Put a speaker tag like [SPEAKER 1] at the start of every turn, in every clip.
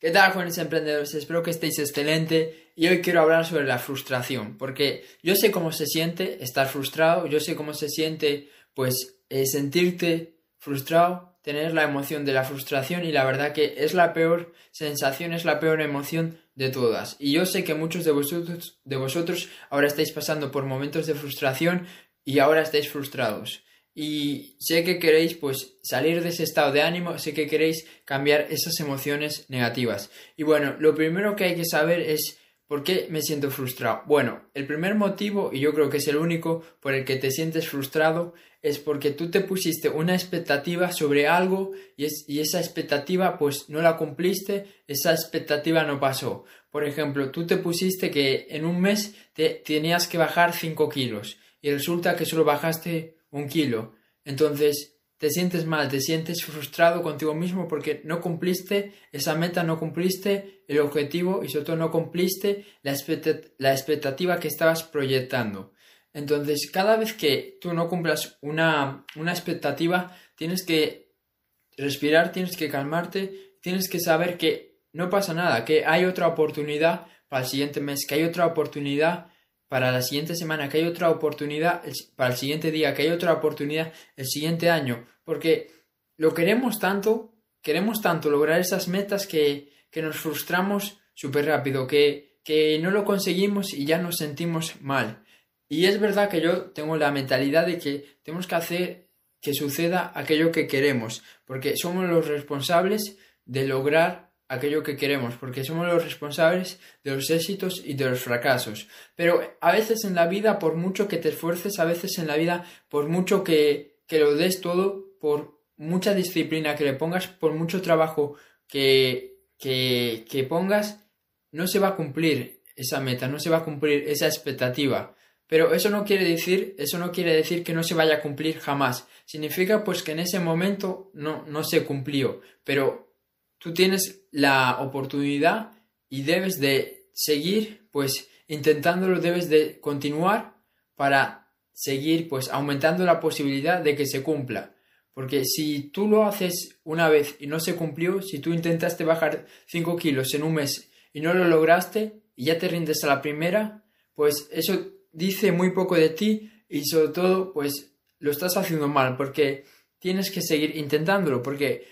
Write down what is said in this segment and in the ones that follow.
[SPEAKER 1] ¿Qué tal, jóvenes emprendedores? Espero que estéis excelente y hoy quiero hablar sobre la frustración, porque yo sé cómo se siente estar frustrado, yo sé cómo se siente, pues, eh, sentirte frustrado, tener la emoción de la frustración y la verdad que es la peor sensación, es la peor emoción de todas. Y yo sé que muchos de vosotros, de vosotros ahora estáis pasando por momentos de frustración y ahora estáis frustrados y sé que queréis pues salir de ese estado de ánimo, sé que queréis cambiar esas emociones negativas. Y bueno, lo primero que hay que saber es por qué me siento frustrado. Bueno, el primer motivo, y yo creo que es el único por el que te sientes frustrado, es porque tú te pusiste una expectativa sobre algo y, y esa expectativa pues no la cumpliste, esa expectativa no pasó. Por ejemplo, tú te pusiste que en un mes te tenías que bajar 5 kilos y resulta que solo bajaste un kilo. Entonces te sientes mal, te sientes frustrado contigo mismo porque no cumpliste esa meta, no cumpliste el objetivo y sobre todo no cumpliste la, expectativa que estabas proyectando. Entonces, cada vez que tú no cumplas una, una expectativa, tienes que respirar, tienes que calmarte, tienes que saber que no pasa nada, que hay otra oportunidad para el siguiente mes, que hay otra oportunidad para la siguiente semana, que hay otra oportunidad para el siguiente día, que hay otra oportunidad el siguiente año, porque lo queremos tanto, queremos tanto lograr esas metas que, que nos frustramos súper rápido, que, que no lo conseguimos y ya nos sentimos mal. Y es verdad que yo tengo la mentalidad de que tenemos que hacer que suceda aquello que queremos, porque somos los responsables de lograr aquello que queremos, porque somos los responsables de los éxitos y de los fracasos. Pero a veces en la vida, por mucho que te esfuerces, a veces en la vida, por mucho que, que lo des todo, por mucha disciplina que le pongas, por mucho trabajo que, que, que pongas, no se va a cumplir esa meta, no se va a cumplir esa expectativa. Pero eso no quiere decir, eso no quiere decir que no se vaya a cumplir jamás. Significa pues que en ese momento no, no se cumplió. Pero tú tienes la oportunidad y debes de seguir, pues intentándolo, debes de continuar para seguir, pues aumentando la posibilidad de que se cumpla. Porque si tú lo haces una vez y no se cumplió, si tú intentaste bajar 5 kilos en un mes y no lo lograste y ya te rindes a la primera, pues eso dice muy poco de ti y sobre todo, pues lo estás haciendo mal porque tienes que seguir intentándolo porque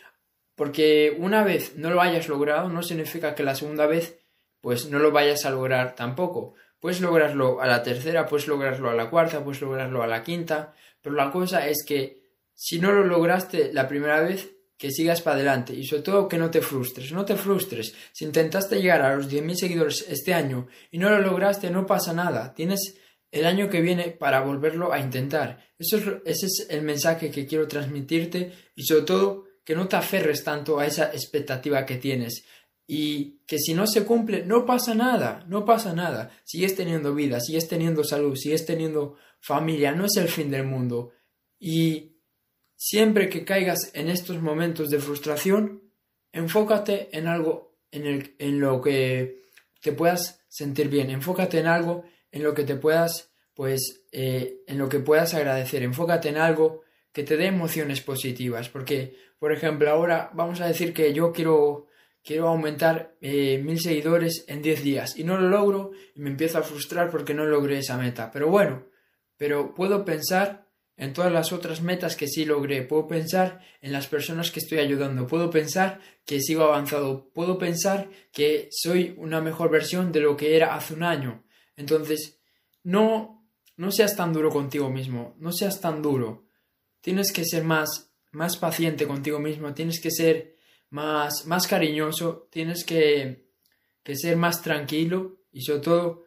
[SPEAKER 1] porque una vez no lo hayas logrado no significa que la segunda vez pues no lo vayas a lograr tampoco. Puedes lograrlo a la tercera, puedes lograrlo a la cuarta, puedes lograrlo a la quinta, pero la cosa es que si no lo lograste la primera vez, que sigas para adelante y sobre todo que no te frustres, no te frustres. Si intentaste llegar a los 10.000 seguidores este año y no lo lograste, no pasa nada. Tienes el año que viene para volverlo a intentar. Eso es, ese es el mensaje que quiero transmitirte y sobre todo que no te aferres tanto a esa expectativa que tienes y que si no se cumple, no pasa nada, no pasa nada. Sigues teniendo vida, sigues teniendo salud, sigues teniendo familia, no es el fin del mundo. Y siempre que caigas en estos momentos de frustración, enfócate en algo en, el, en lo que te puedas sentir bien, enfócate en algo en lo que te puedas, pues, eh, en lo que puedas agradecer, enfócate en algo que te dé emociones positivas, porque, por ejemplo, ahora vamos a decir que yo quiero, quiero aumentar eh, mil seguidores en 10 días y no lo logro y me empiezo a frustrar porque no logré esa meta. Pero bueno, pero puedo pensar en todas las otras metas que sí logré, puedo pensar en las personas que estoy ayudando, puedo pensar que sigo avanzado, puedo pensar que soy una mejor versión de lo que era hace un año. Entonces, no, no seas tan duro contigo mismo, no seas tan duro tienes que ser más, más paciente contigo mismo, tienes que ser más, más cariñoso, tienes que, que ser más tranquilo y sobre todo,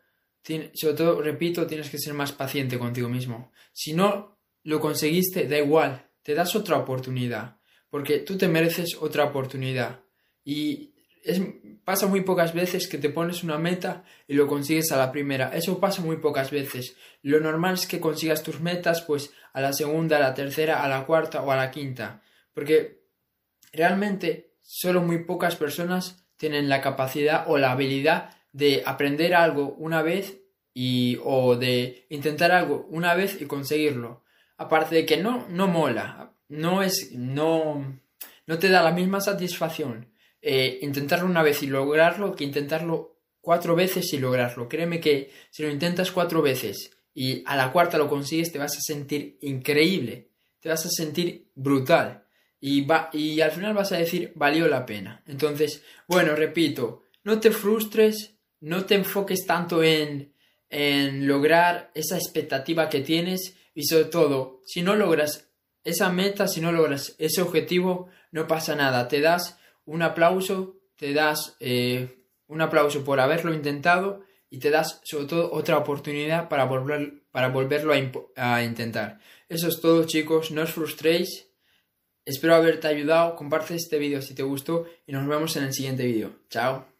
[SPEAKER 1] sobre todo, repito, tienes que ser más paciente contigo mismo. Si no lo conseguiste, da igual, te das otra oportunidad, porque tú te mereces otra oportunidad. Y es, pasa muy pocas veces que te pones una meta y lo consigues a la primera. Eso pasa muy pocas veces. Lo normal es que consigas tus metas pues a la segunda, a la tercera, a la cuarta o a la quinta. Porque realmente solo muy pocas personas tienen la capacidad o la habilidad de aprender algo una vez y o de intentar algo una vez y conseguirlo. Aparte de que no no mola, no es no no te da la misma satisfacción eh, intentarlo una vez y lograrlo que intentarlo cuatro veces y lograrlo. Créeme que si lo intentas cuatro veces y a la cuarta lo consigues, te vas a sentir increíble, te vas a sentir brutal y, va, y al final vas a decir valió la pena. Entonces, bueno, repito, no te frustres, no te enfoques tanto en, en lograr esa expectativa que tienes y sobre todo, si no logras esa meta, si no logras ese objetivo, no pasa nada, te das un aplauso, te das eh, un aplauso por haberlo intentado y te das sobre todo otra oportunidad para, volver, para volverlo a, a intentar. Eso es todo chicos, no os frustréis. Espero haberte ayudado, comparte este vídeo si te gustó y nos vemos en el siguiente vídeo. Chao.